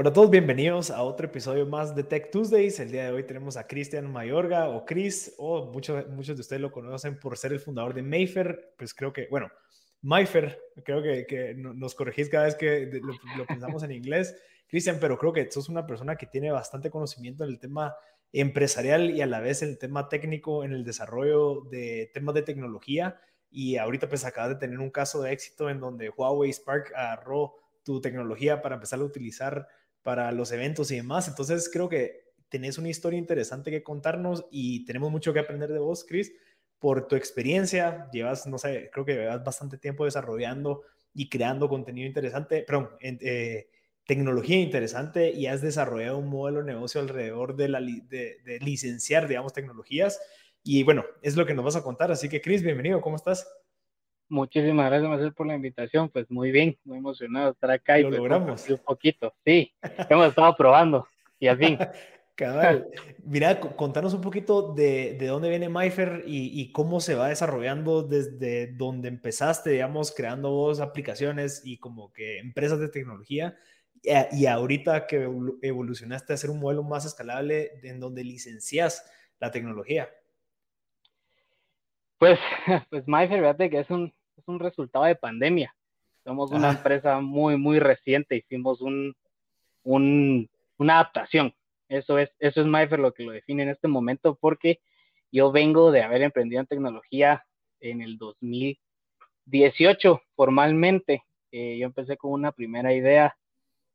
Hola a todos, bienvenidos a otro episodio más de Tech Tuesdays. El día de hoy tenemos a Cristian Mayorga o Chris, o muchos, muchos de ustedes lo conocen por ser el fundador de Mayfair. Pues creo que, bueno, Mayfair, creo que, que nos corregís cada vez que lo, pensamos en inglés. Cristian, pero creo que sos una persona que tiene bastante conocimiento en el tema empresarial y a la vez en el tema técnico, en el desarrollo de temas de tecnología. Y ahorita pues acabas de tener un caso de éxito en donde Huawei Spark agarró tu tecnología para empezar a utilizar para los eventos y demás. Entonces creo que tenés una historia interesante que contarnos y tenemos mucho que aprender de vos, Chris, por tu experiencia. Llevas, no sé, creo que llevas bastante tiempo desarrollando y creando contenido interesante, perdón, eh, tecnología interesante y has desarrollado un modelo de negocio alrededor de, la, de, de licenciar, digamos, tecnologías. Y bueno, es lo que nos vas a contar. Así que, Chris, bienvenido, ¿cómo estás? Muchísimas gracias, Marcel, por la invitación. Pues muy bien, muy emocionado estar acá. y pues, logramos. Un poquito, sí. Hemos estado probando y al fin. Cabal. Mira, contanos un poquito de, de dónde viene Myfer y, y, cómo se va desarrollando desde donde empezaste, digamos, creando vos aplicaciones y como que empresas de tecnología. Y, y ahorita que evolucionaste a hacer un modelo más escalable en donde licencias la tecnología. Pues, pues Myfer, fíjate que es un, es un resultado de pandemia. Somos una empresa muy, muy reciente, hicimos un, un, una adaptación. Eso es, eso es MyFair lo que lo define en este momento, porque yo vengo de haber emprendido en tecnología en el 2018 formalmente. Eh, yo empecé con una primera idea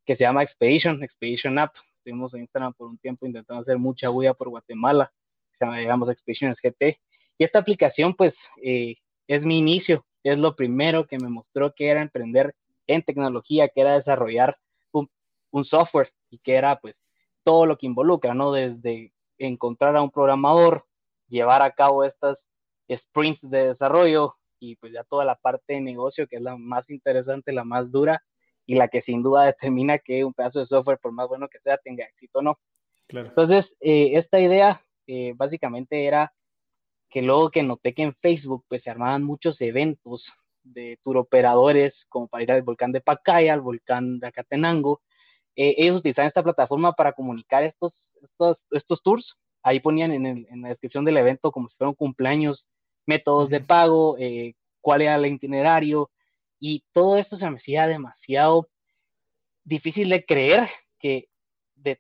que se llama Expedition, Expedition App. Estuvimos en Instagram por un tiempo intentando hacer mucha bulla por Guatemala. Se llama, digamos, Expedition GT. Y esta aplicación, pues, eh, es mi inicio es lo primero que me mostró que era emprender en tecnología, que era desarrollar un, software y que era pues todo lo que involucra, ¿no? Desde encontrar a un programador, llevar a cabo estas sprints de desarrollo y pues ya toda la parte de negocio que es la más interesante, la más dura y la que sin duda determina que un pedazo de software, por más bueno que sea, tenga éxito o no. Entonces, eh, esta idea eh, básicamente era que luego que noté que en Facebook pues se armaban muchos eventos de turoperadores como para ir al volcán de Pacaya, al volcán de Acatenango. Eh, ellos utilizaban esta plataforma para comunicar estos, estos, estos tours. Ahí ponían en, el, en, la descripción del evento como si fueran cumpleaños, métodos de pago, eh, cuál era el itinerario, y todo esto se me hacía demasiado difícil de creer que de,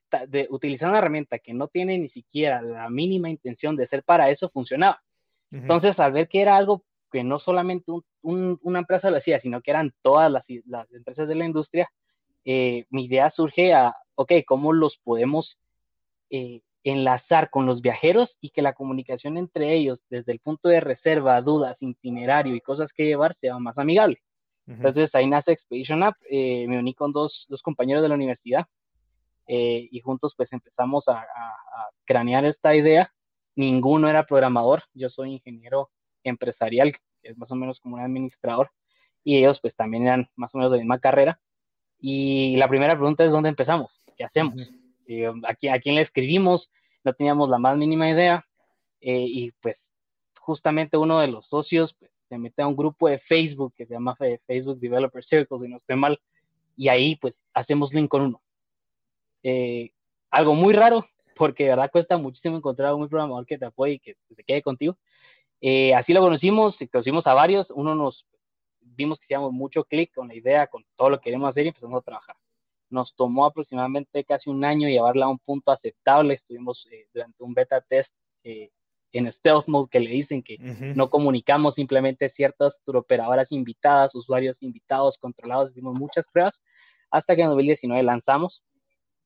utilizar una herramienta que no tiene ni siquiera la mínima intención de ser para eso, funcionaba. Entonces, al ver que era algo que no solamente una empresa lo hacía, sino que eran todas las, empresas de la industria, eh, mi idea surge a, ok, ¿cómo los podemos eh, enlazar con los viajeros y que la comunicación entre ellos, desde el punto de reserva, dudas, itinerario y cosas que llevar, sea más amigable? Entonces ahí nace Expedition App, eh, me uní con dos, dos compañeros de la universidad, eh, y juntos pues empezamos a, cranear esta idea. Ninguno era programador, yo soy ingeniero empresarial, que es más o menos como un administrador, y ellos pues también eran más o menos de la misma carrera. Y la primera pregunta es, ¿dónde empezamos? ¿Qué hacemos? Eh, ¿a, quién, le escribimos? No teníamos la más mínima idea. Eh, y pues justamente uno de los socios pues, se mete a un grupo de Facebook que se llama Facebook Developer Circle, si no estoy mal, y ahí pues hacemos link con uno. Eh, algo muy raro, porque de verdad cuesta muchísimo encontrar un programador que te apoye y que se quede contigo. Eh, así lo conocimos, conocimos a varios, uno nos vimos que hacíamos mucho clic con la idea, con todo lo que queremos hacer y empezamos a trabajar. Nos tomó aproximadamente casi un año llevarla a un punto aceptable. Estuvimos eh, durante un beta test en stealth mode que le dicen que no comunicamos simplemente ciertas operadoras invitadas, usuarios invitados, controlados, hicimos muchas pruebas hasta que en 2019 lanzamos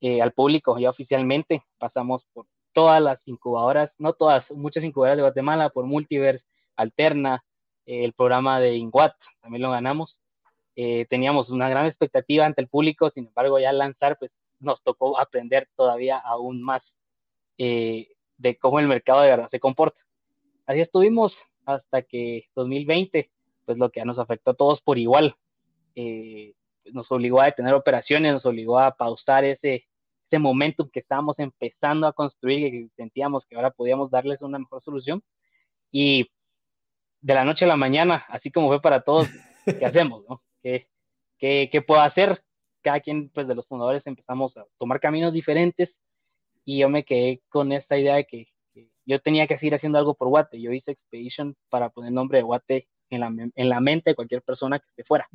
eh, al público ya oficialmente. Pasamos por todas las incubadoras, no todas, muchas incubadoras de Guatemala, por Multiverse, Alterna, eh, el programa de Inguat, también lo ganamos. Eh, teníamos una gran expectativa ante el público, sin embargo, ya al lanzar, pues nos tocó aprender todavía aún más de cómo el mercado de verdad se comporta. Así estuvimos hasta que 2020, pues lo que nos afectó a todos por igual, nos obligó a detener operaciones, nos obligó a pausar ese, ese momentum que estábamos empezando a construir y que sentíamos que ahora podíamos darles una mejor solución. Y de la noche a la mañana, así como fue para todos, ¿qué hacemos? No? ¿Qué, qué, qué puedo hacer? cada quien pues de los fundadores empezamos a tomar caminos diferentes y yo me quedé con esta idea de que, yo tenía que seguir haciendo algo por Guate. Yo hice Expedition para poner el nombre de Guate en la, en la mente de cualquier persona que esté fuera.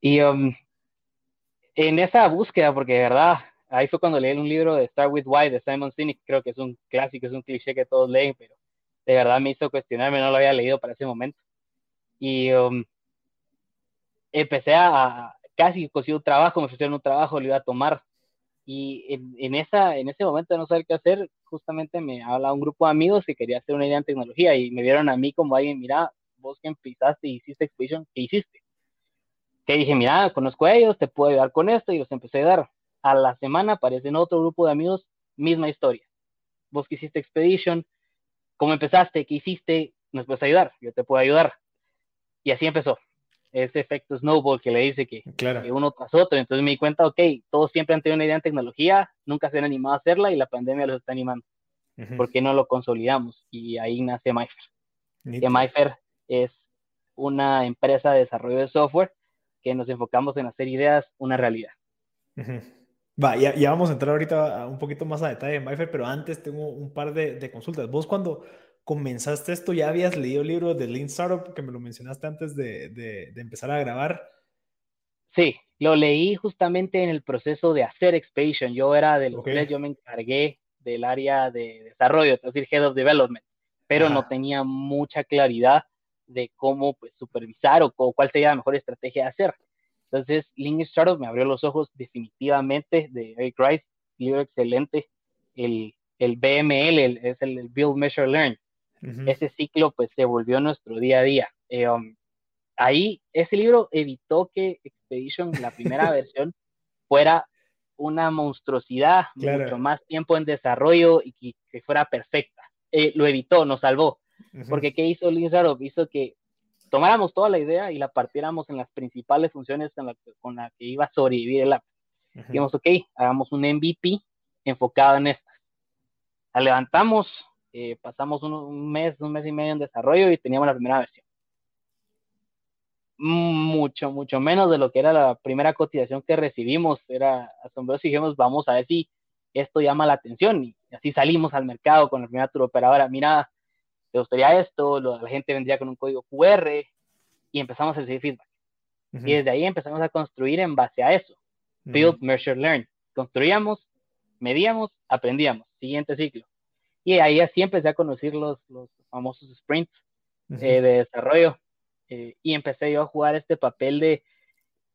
Y um, en esa búsqueda, porque de verdad, ahí fue cuando leí un libro de Start With Why de Simon Sinek, creo que es un clásico, es un cliché que todos leen, pero de verdad me hizo cuestionarme, no lo había leído para ese momento. Y um, empecé a, casi conseguir un trabajo, me ofrecieron un trabajo, lo iba a tomar. Y en, en, esa, en ese momento de no saber qué hacer, justamente me habla un grupo de amigos que quería hacer una idea en tecnología y me vieron a mí como alguien, mira, vos que empezaste y hiciste Expedition, ¿qué hiciste? Que dije, mira, conozco a ellos, te puedo ayudar con esto y los empecé a dar. A la semana aparecen otro grupo de amigos, misma historia. Vos que hiciste Expedition, ¿cómo empezaste? ¿Qué hiciste? ¿Nos puedes ayudar? Yo te puedo ayudar. Y así empezó. Ese efecto snowball que le dice que, uno tras otro. Entonces me di cuenta, ok, todos siempre han tenido una idea en tecnología, nunca se han animado a hacerla y la pandemia los está animando. ¿Por qué no lo consolidamos? Y ahí nace MyFair. Que MyFair es una empresa de desarrollo de software que nos enfocamos en hacer ideas una realidad. Va, ya, ya, vamos a entrar ahorita un poquito más a detalle en MyFair, pero antes tengo un par de, de consultas. Vos cuando comenzaste esto, ya habías leído el libro de Lean Startup, que me lo mencionaste antes de, de, empezar a grabar. Sí, lo leí justamente en el proceso de hacer Expedition. Yo era de los yo me encargué del área de desarrollo, es decir, Head of Development, pero no tenía mucha claridad de cómo pues, supervisar o, cuál sería la mejor estrategia de hacer. Entonces, Lean Startup me abrió los ojos definitivamente de Eric Rice, libro excelente, el, el BML, es el Build, Measure, Learn ese ciclo pues se volvió nuestro día a día. Eh, um, ahí ese libro evitó que Expedition, la primera versión, fuera una monstruosidad, mucho más tiempo en desarrollo y que, fuera perfecta. Eh, lo evitó, nos salvó. Porque ¿qué hizo Lindsay Hizo que tomáramos toda la idea y la partiéramos en las principales funciones con las que iba a sobrevivir el app. Dijimos, ok, hagamos un MVP enfocado en estas. La levantamos, eh, pasamos un, mes, un mes y medio en desarrollo y teníamos la primera versión. Mucho, mucho menos de lo que era la primera cotización que recibimos. Era asombroso y dijimos, vamos a ver si esto llama la atención. Y así salimos al mercado con la primera operadora. Mira, te gustaría esto, la gente vendría con un código QR y empezamos a recibir feedback. Y desde ahí empezamos a construir en base a eso. Build, measure, learn. Construíamos, medíamos, aprendíamos. Siguiente ciclo. Y ahí así empecé a conocer los, los famosos sprints eh, de desarrollo. Eh, y empecé yo a jugar este papel de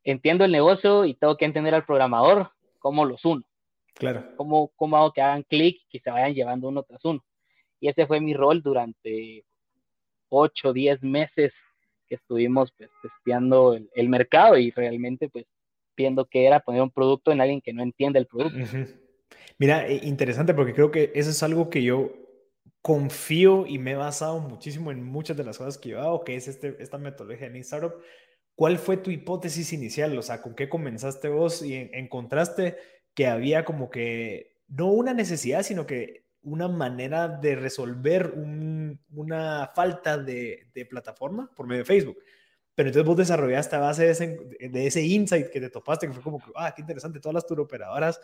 entiendo el negocio y tengo que entender al programador cómo los uno. Claro. Cómo, cómo hago que hagan clic y se vayan llevando uno tras uno. Y ese fue mi rol durante 8, 10 meses que estuvimos pues, testeando el, el, mercado y realmente pues viendo qué era poner un producto en alguien que no entiende el producto. Mira, interesante porque creo que eso es algo que yo confío y me he basado muchísimo en muchas de las cosas que yo hago, que es este, esta metodología de Startup. ¿Cuál fue tu hipótesis inicial? O sea, ¿con qué comenzaste vos y encontraste que había como que, no una necesidad, sino que una manera de resolver una falta de, de, plataforma por medio de Facebook? Pero entonces vos desarrollaste a base de ese, de ese insight que te topaste, que fue como, ah, qué interesante, todas las turoperadoras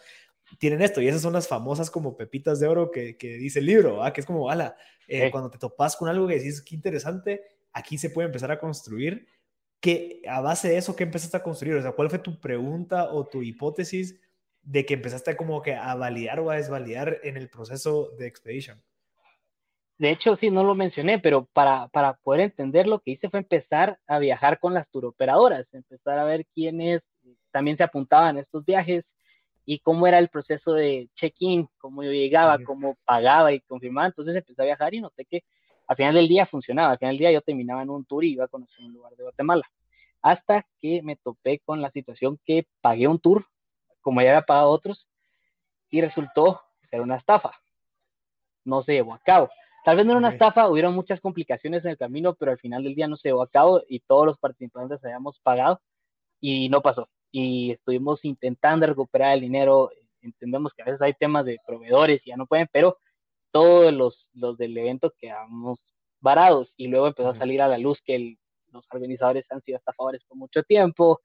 tienen esto. Y esas son las famosas como pepitas de oro que, que dice el libro, ah, que es como, ala, eh, cuando te topas con algo que decís, qué interesante, aquí se puede empezar a construir. que a base de eso, qué empezaste a construir? O sea, ¿cuál fue tu pregunta o tu hipótesis de que empezaste como que a validar o a desvalidar en el proceso de Expedition? De hecho, sí, no lo mencioné, pero para, para poder entender lo que hice fue empezar a viajar con las turoperadoras, empezar a ver quiénes también se apuntaban a estos viajes y cómo era el proceso de check-in, cómo yo llegaba, cómo pagaba y confirmaba. Entonces empecé a viajar y noté que al final del día funcionaba. Al final del día yo terminaba en un tour y iba a conocer un lugar de Guatemala. Hasta que me topé con la situación que pagué un tour, como ya había pagado otros, y resultó ser una estafa. No se llevó a cabo. Tal vez no era una estafa, hubieron muchas complicaciones en el camino, pero al final del día no se llevó a cabo y todos los participantes habíamos pagado y no pasó. Y estuvimos intentando recuperar el dinero. Entendemos que a veces hay temas de proveedores y ya no pueden, pero todos los, los del evento quedamos varados y luego empezó a salir a la luz que los organizadores han sido estafadores por mucho tiempo,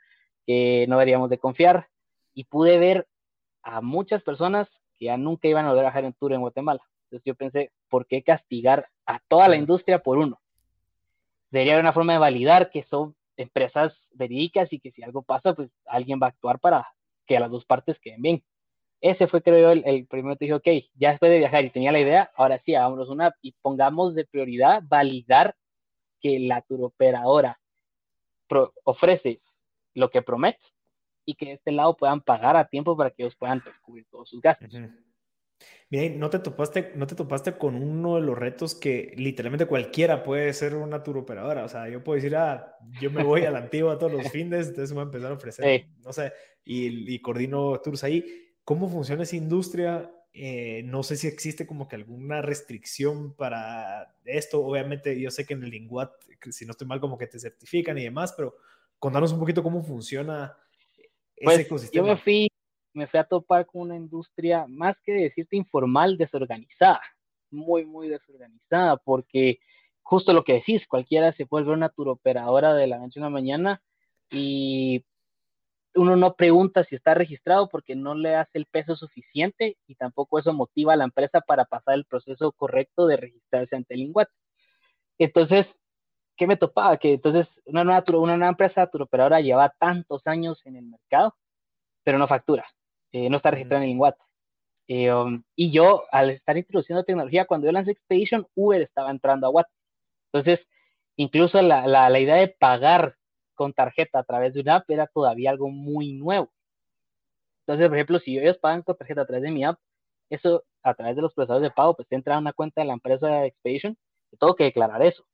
que no deberíamos de confiar y pude ver a muchas personas que ya nunca iban a volver a hacer un tour en Guatemala. Entonces yo pensé, ¿por qué castigar a toda la industria por uno? Sería una forma de validar que son empresas verídicas y que si algo pasa, pues alguien va a actuar para que las dos partes queden bien. Ese fue, creo yo, el, el primero que dije, ok, ya después de viajar y tenía la idea, ahora sí, hagámonos una y pongamos de prioridad validar que la turoperadora ofrece lo que promete y que de este lado puedan pagar a tiempo para que ellos puedan cubrir todos sus gastos. Bien, ¿no te, topaste, ¿no te topaste con uno de los retos que literalmente cualquiera puede ser una turoperadora? O sea, yo puedo decir, ah, yo me voy a la antigua todos los fines, entonces me voy a empezar a ofrecer, no sé, y, y, coordino tours ahí. ¿Cómo funciona esa industria? Eh, no sé si existe como que alguna restricción para esto. Obviamente, yo sé que en el Linguat, si no estoy mal, como que te certifican y demás, pero contanos un poquito cómo funciona pues, ecosistema. Yo me fui me fui a topar con una industria, más que decirte informal, desorganizada, muy, muy desorganizada, porque justo lo que decís, cualquiera se puede ver una turoperadora de la noche a la mañana y uno no pregunta si está registrado porque no le hace el peso suficiente y tampoco eso motiva a la empresa para pasar el proceso correcto de registrarse ante el INGUAT. Entonces, ¿qué me topaba? Que entonces una nueva, una nueva empresa turoperadora lleva tantos años en el mercado, pero no factura. Eh, no está registrado en Watt. Eh, um, y yo, al estar introduciendo tecnología, cuando yo lancé Expedition, Uber estaba entrando a Watt. Entonces, incluso la, la, idea de pagar con tarjeta a través de una app era todavía algo muy nuevo. Entonces, por ejemplo, si ellos pagan con tarjeta a través de mi app, eso a través de los procesadores de pago, pues entra a una cuenta de la empresa Expedition, tengo que declarar eso.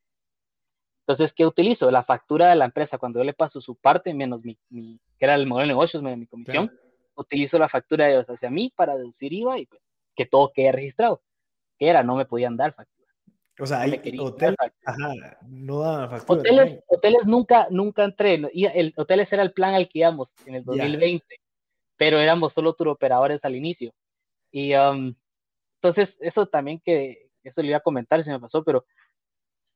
Entonces, ¿qué utilizo? La factura de la empresa, cuando yo le paso su parte, menos mi, mi que era el modelo de negocios, menos mi comisión, utilizo la factura de ellos hacia mí para deducir IVA y pues, que todo quede registrado. Que era, no me podían dar factura. O sea, hay hotel, ajá, no daban factura. Hoteles, hoteles nunca, nunca entré. Y el, hoteles era el plan al que íbamos en el 2020, pero éramos solo turoperadores al inicio. Y um, entonces, eso también que, eso le iba a comentar, se me pasó, pero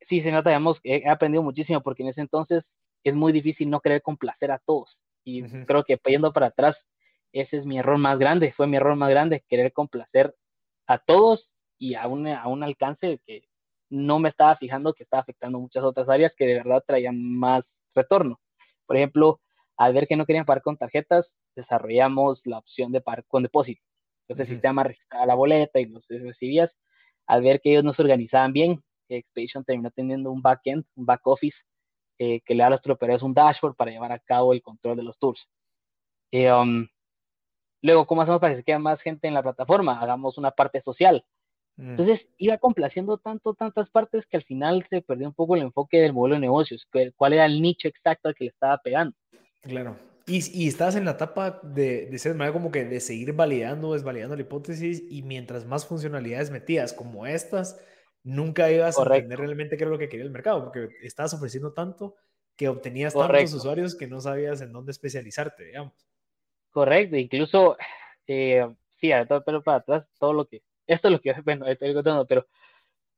sí, se nota, digamos, he aprendido muchísimo porque en ese entonces es muy difícil no querer complacer a todos. Y creo que yendo para atrás, ese es mi error más grande, fue mi error más grande, querer complacer a todos y a un, a un alcance que no me estaba fijando que estaba afectando muchas otras áreas que de verdad traían más retorno. Por ejemplo, al ver que no querían pagar con tarjetas, desarrollamos la opción de pagar con depósito. Entonces, el sistema registraba la boleta y los recibías. Al ver que ellos no se organizaban bien, Expedition terminó teniendo un backend, un back office, eh, que le da a los troperos un dashboard para llevar a cabo el control de los tours. Eh, um, Luego, ¿cómo hacemos para que se quede más gente en la plataforma? Hagamos una parte social. Mm. Entonces, iba complaciendo tanto, tantas partes que al final se perdió un poco el enfoque del modelo de negocios, cuál era el nicho exacto al que le estaba pegando. Claro. Y, y estás en la etapa de, de ser manera como que de seguir validando, desvalidando la hipótesis y mientras más funcionalidades metías como estas, nunca ibas a entender realmente qué era lo que quería el mercado, porque estabas ofreciendo tanto que obtenías tantos usuarios que no sabías en dónde especializarte, digamos. Correcto, incluso, eh, sí, pero para atrás, todo lo que, esto es lo que, bueno, estoy contando, pero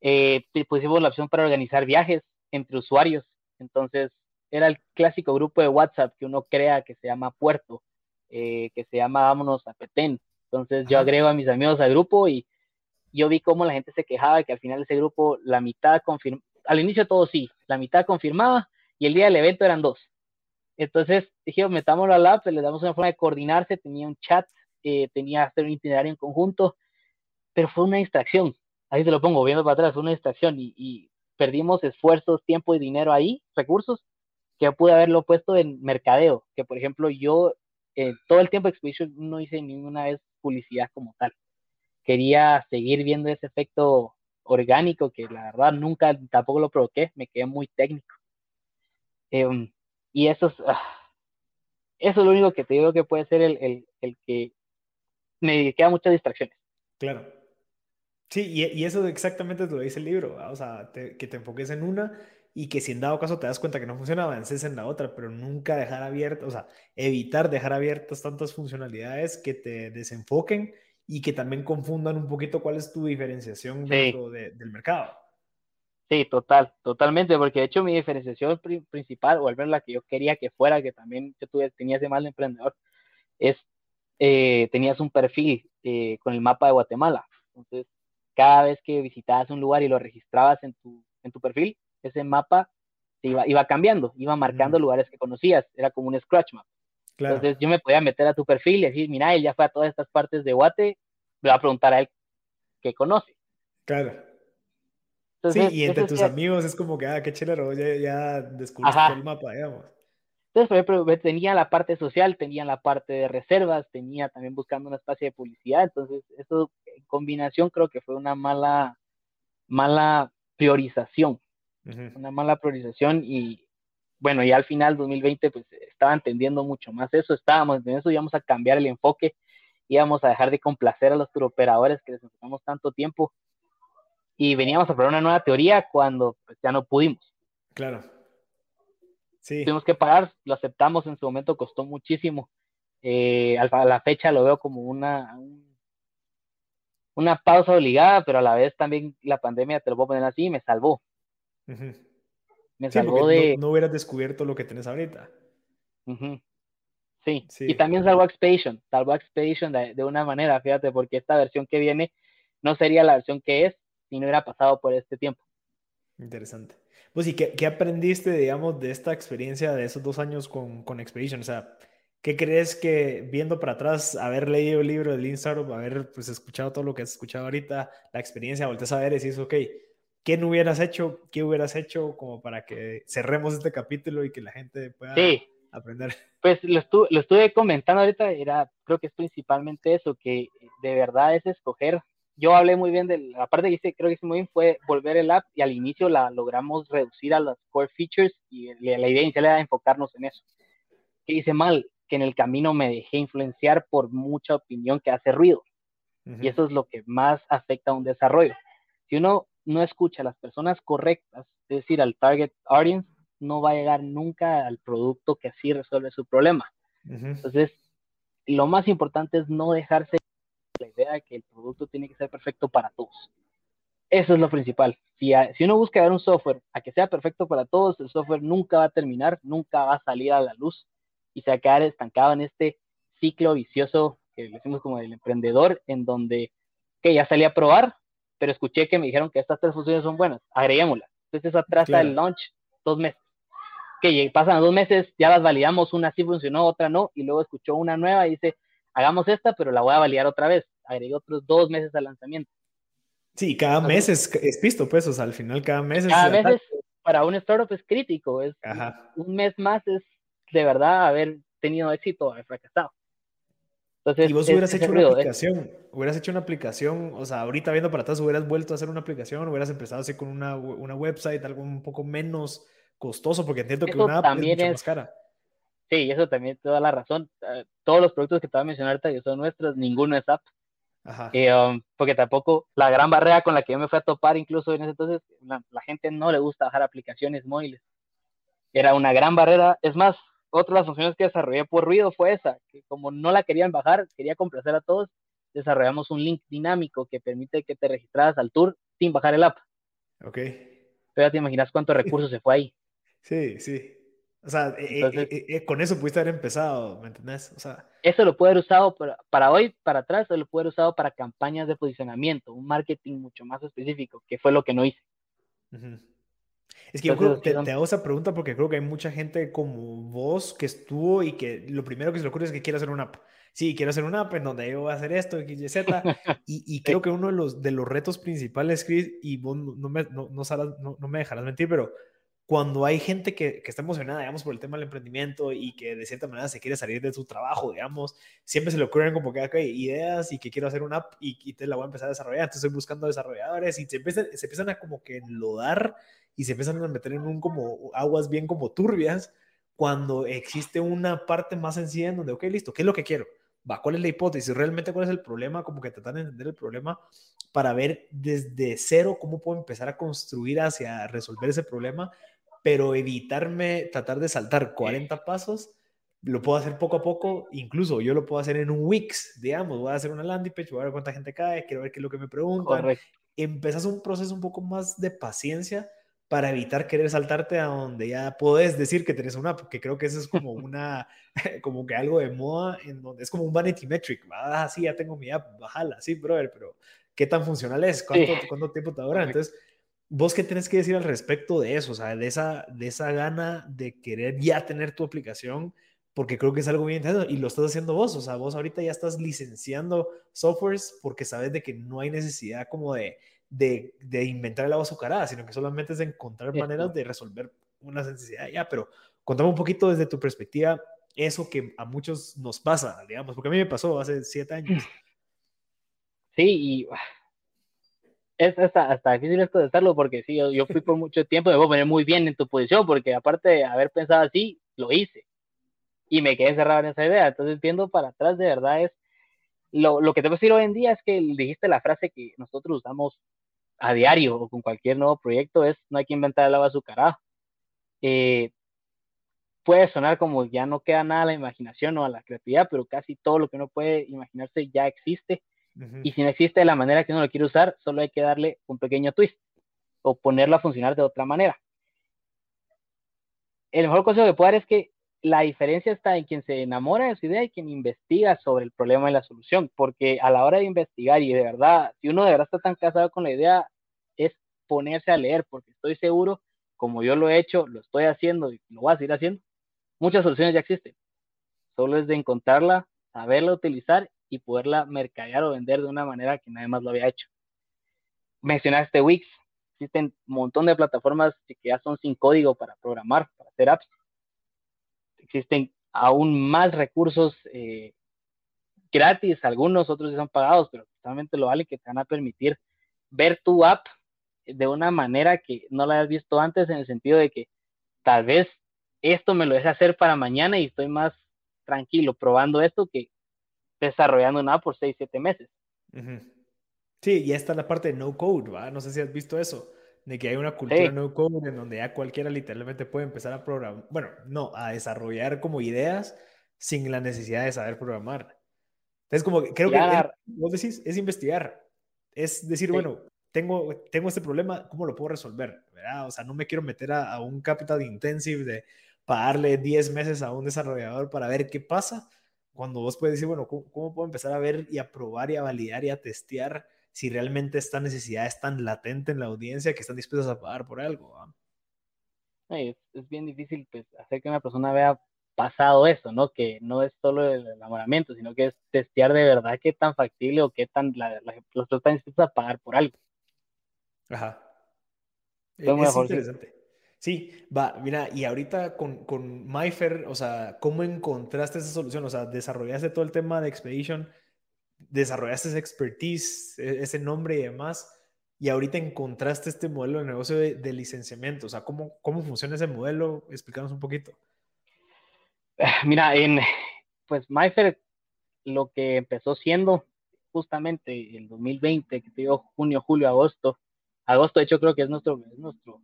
eh, pusimos la opción para organizar viajes entre usuarios, entonces era el clásico grupo de WhatsApp que uno crea que se llama Puerto, eh, que se llama Vámonos a Petén, entonces yo agrego a mis amigos al grupo y yo vi cómo la gente se quejaba que al final de ese grupo la mitad confirmaba, al inicio todo sí, la mitad confirmaba y el día del evento eran dos. Entonces dije, metámoslo al app, le damos una forma de coordinarse, tenía un chat, eh, tenía hacer un itinerario en conjunto, pero fue una distracción. Ahí te lo pongo, viendo para atrás, fue una distracción y, perdimos esfuerzos, tiempo y dinero ahí, recursos, que yo pude haberlo puesto en mercadeo, que por ejemplo yo eh, todo el tiempo de Expedition no hice ninguna vez publicidad como tal. Quería seguir viendo ese efecto orgánico que la verdad nunca tampoco lo provoqué, me quedé muy técnico. Em, y eso es, ah, eso es lo único que te digo que puede ser el, que me queda muchas distracciones. Claro. Sí, y, y eso exactamente lo dice el libro, o sea, que te enfoques en una y que si en dado caso te das cuenta que no funciona, avances en la otra, pero nunca dejar abierto, o sea, evitar dejar abiertas tantas funcionalidades que te desenfoquen y que también confundan un poquito cuál es tu diferenciación dentro del mercado. Sí, total, totalmente, porque de hecho mi diferenciación principal, o al menos la que yo quería que fuera, que también yo tuve, tenía ese mal emprendedor, es, eh, tenías un perfil eh, con el mapa de Guatemala. Entonces, cada vez que visitabas un lugar y lo registrabas en tu, en tu perfil, ese mapa iba, iba cambiando, iba marcando mm. lugares que conocías, era como un scratch map. Entonces yo me podía meter a tu perfil y decir, mira, él ya fue a todas estas partes de Guate, le voy a preguntar a él qué conoce. Claro. Sí, y entre tus amigos es como que, ah, qué chévere, ya, ya descubriste el mapa, digamos. Entonces, por ejemplo, tenía la parte social, tenía la parte de reservas, tenía también buscando una especie de publicidad, entonces eso en combinación creo que fue una mala, mala priorización, una mala priorización y bueno, ya al final 2020 pues estaba entendiendo mucho más eso, estábamos en eso, íbamos a cambiar el enfoque, íbamos a dejar de complacer a los turoperadores que les enfocamos tanto tiempo y veníamos a probar una nueva teoría cuando pues, ya no pudimos. Claro. Sí. Tuvimos que parar, lo aceptamos en su momento, costó muchísimo. Eh, a la fecha lo veo como una, una pausa obligada, pero a la vez también la pandemia, te lo puedo poner así, me salvó. Me salvó de... No, hubieras descubierto lo que tienes ahorita. sí. y también salvó Expedition, salvó Expedition de, de, una manera, fíjate, porque esta versión que viene no sería la versión que es si no hubiera pasado por este tiempo. Interesante. Pues, ¿y qué, qué aprendiste, digamos, de esta experiencia de esos dos años con, con Expedition? O sea, ¿qué crees que viendo para atrás, haber leído el libro de Lean Startup, haber pues, escuchado todo lo que has escuchado ahorita, la experiencia, volteas a ver y dices, ok, ¿qué no hubieras hecho? ¿Qué hubieras hecho como para que cerremos este capítulo y que la gente pueda aprender? Pues lo estuve, lo estuve comentando ahorita, era, creo que es principalmente eso, que de verdad es escoger yo hablé muy bien de la parte que hice, creo que hice muy bien fue volver el app y al inicio la logramos reducir a las core features y la idea inicial era enfocarnos en eso. ¿Qué hice mal? Que en el camino me dejé influenciar por mucha opinión que hace ruido. Y eso es lo que más afecta a un desarrollo. Si uno no escucha a las personas correctas, es decir, al target audience, no va a llegar nunca al producto que así resuelve su problema. Entonces, lo más importante es no dejarse la idea de que el producto tiene que ser perfecto para todos. Eso es lo principal. Si, si uno busca ver un software a que sea perfecto para todos, el software nunca va a terminar, nunca va a salir a la luz y se va a quedar estancado en este ciclo vicioso que decimos como del emprendedor, en donde, que ya salí a probar, pero escuché que me dijeron que estas tres funciones son buenas, agreguémoslas. Entonces eso atrasa el launch dos meses. Que pasan dos meses, ya las validamos, una sí funcionó, otra no, y luego escuchó una nueva y dice, hagamos esta, pero la voy a validar otra vez. Agregué otros dos meses al lanzamiento. Sí, cada mes es, es visto, pues, o sea, al final cada mes cada es... mes para un startup es crítico, es un mes más es de verdad haber tenido éxito, haber fracasado. Entonces, y vos hubieras hecho una aplicación, hubieras hecho una aplicación, o sea, ahorita viendo para atrás, hubieras vuelto a hacer una aplicación, hubieras empezado así con una, una website, algo un poco menos costoso, porque entiendo que una app es mucho más cara. Sí, eso también te da la razón. Eh, todos los productos que te voy a mencionar ahorita que son nuestros, ninguno es app. Ajá. Um, porque tampoco la gran barrera con la que yo me fui a topar, incluso en ese entonces, la, gente no le gusta bajar aplicaciones móviles. Era una gran barrera. Es más, otra de las funciones que desarrollé por ruido fue esa, que como no la querían bajar, quería complacer a todos, desarrollamos un link dinámico que permite que te registraras al tour sin bajar el app. Ok. Pero ya te imaginas cuántos recursos se fue ahí. Sí, sí. O sea, eh, eh, eh, con eso pudiste haber empezado, ¿me entendés? O sea, eso lo puede haber usado para, hoy, para atrás, o lo puede haber usado para campañas de posicionamiento, un marketing mucho más específico, que fue lo que no hice. Es que yo creo, te, te, hago esa pregunta porque creo que hay mucha gente como vos que estuvo y que lo primero que se le ocurre es que quiere hacer una app. Sí, quiero hacer una app en donde yo voy a hacer esto, X, Y, Z. Y, y creo que uno de los, de los retos principales, Chris, y vos no me, no, no, no me dejarás mentir, pero cuando hay gente que, que, está emocionada, digamos, por el tema del emprendimiento y que de cierta manera se quiere salir de su trabajo, digamos, siempre se le ocurren como que hay ideas y que quiero hacer una app y, y, te la voy a empezar a desarrollar. Entonces estoy buscando desarrolladores y se empiezan, se empiezan a como que enlodar y se empiezan a meter en un como aguas bien como turbias cuando existe una parte más sencilla en donde, ok, listo, ¿qué es lo que quiero? Va, ¿cuál es la hipótesis? ¿Realmente cuál es el problema? Como que tratan de entender el problema para ver desde cero cómo puedo empezar a construir hacia resolver ese problema pero evitarme tratar de saltar 40 pasos, lo puedo hacer poco a poco, incluso yo lo puedo hacer en un Wix, digamos, voy a hacer una landing page, voy a ver cuánta gente cae, quiero ver qué es lo que me preguntan. Empezas un proceso un poco más de paciencia para evitar querer saltarte a donde ya puedes decir que tenés una, porque creo que eso es como una, como que algo de moda, en donde es como un vanity metric, ah, sí, ya tengo mi app, bájala, sí, brother, pero ¿qué tan funcional es? ¿Cuánto, ¿cuánto tiempo te dura? Entonces, ¿vos qué tenés que decir al respecto de eso? O sea, de esa, de esa gana de querer ya tener tu aplicación, porque creo que es algo bien interesante y lo estás haciendo vos, o sea, vos ahorita ya estás licenciando softwares porque sabes de que no hay necesidad como de, de, de inventar el agua azucarada, sino que solamente es de encontrar maneras de resolver una necesidad ya, pero contame un poquito desde tu perspectiva eso que a muchos nos pasa, digamos, porque a mí me pasó hace siete años. Sí, y es hasta, hasta difícil contestarlo porque sí, yo, yo fui por mucho tiempo, a poner muy bien en tu posición porque aparte de haber pensado así, lo hice y me quedé cerrado en esa idea. Entonces, viendo para atrás, de verdad es lo, lo que te puedo decir hoy en día es que dijiste la frase que nosotros usamos a diario o con cualquier nuevo proyecto es no hay que inventar el agua azucarada. Eh, puede sonar como ya no queda nada a la imaginación o a la creatividad, pero casi todo lo que uno puede imaginarse ya existe. Y si no existe de la manera que uno lo quiere usar, solo hay que darle un pequeño twist o ponerlo a funcionar de otra manera. El mejor consejo que puedo dar es que la diferencia está en quien se enamora de su idea y quien investiga sobre el problema y la solución, porque a la hora de investigar y de verdad, si uno de verdad está tan casado con la idea, es ponerse a leer, porque estoy seguro, como yo lo he hecho, lo estoy haciendo y lo voy a seguir haciendo, muchas soluciones ya existen. Solo es de encontrarla, saberla utilizar y poderla mercadear o vender de una manera que nadie más lo había hecho. Mencionaste Wix, existen un montón de plataformas que ya son sin código para programar, para hacer apps. Existen aún más recursos eh, gratis, algunos otros son pagados, pero totalmente lo vale que te van a permitir ver tu app de una manera que no la has visto antes, en el sentido de que tal vez esto me lo deje hacer para mañana y estoy más tranquilo probando esto que desarrollando app por 6, 7 meses. Sí, y esta es la parte de no code, ¿va? No sé si has visto eso de que hay una cultura no code en donde ya cualquiera literalmente puede empezar a programar, bueno, no, a desarrollar como ideas sin la necesidad de saber programar. Entonces, como creo que vos decís, es investigar, es decir, bueno, tengo, tengo este problema, ¿cómo lo puedo resolver? ¿verdad? O sea, no me quiero meter a, a un capital intensive de pagarle 10 meses a un desarrollador para ver qué pasa, cuando vos puedes decir, bueno, ¿cómo, ¿cómo, puedo empezar a ver y a probar y a validar y a testear si realmente esta necesidad es tan latente en la audiencia que están dispuestos a pagar por algo. Es, es, bien difícil pues, hacer que una persona vea pasado eso, ¿no? Que no es solo el enamoramiento, sino que es testear de verdad qué tan factible o qué tan la, los están dispuestos a pagar por algo. Ajá. Es, es interesante. Sí. va, mira, y ahorita con, con MyFair, o sea, ¿cómo encontraste esa solución? O sea, desarrollaste todo el tema de Expedition desarrollaste esa expertise, e-, ese nombre y demás, y ahorita encontraste este modelo de negocio de, licenciamiento. O sea, ¿cómo, ¿cómo funciona ese modelo? Explícanos un poquito. Mira, en pues MyFair lo que empezó siendo justamente el 2020, que te digo junio, julio, agosto. Agosto, de hecho, creo que es nuestro, nuestro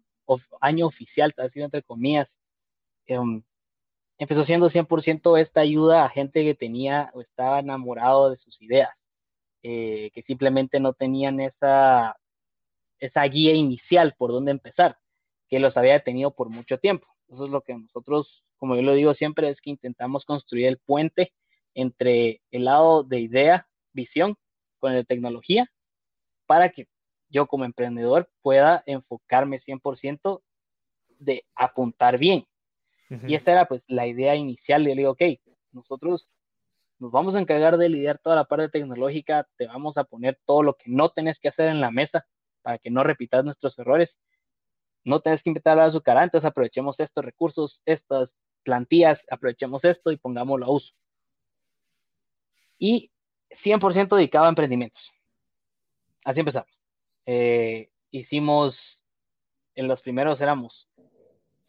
año oficial, ha sido entre comillas. Em, empezó siendo 100% esta ayuda a gente que tenía o estaba enamorado de sus ideas, eh, que simplemente no tenían esa, esa guía inicial por dónde empezar, que los había tenido por mucho tiempo. Eso es lo que nosotros, como yo lo digo siempre, es que intentamos construir el puente entre el lado de idea, visión, con la tecnología, para que yo como emprendedor pueda enfocarme 100% de apuntar bien, y esta era pues la idea inicial. Yo le digo, ok, nosotros nos vamos a encargar de lidiar toda la parte tecnológica, te vamos a poner todo lo que no tenés que hacer en la mesa para que no repitas nuestros errores. No tenés que invitar a cara, entonces aprovechemos estos recursos, estas plantillas, aprovechemos esto y pongámoslo a uso. Y 100% dedicado a emprendimientos. Así empezamos. Eh, hicimos, en los primeros éramos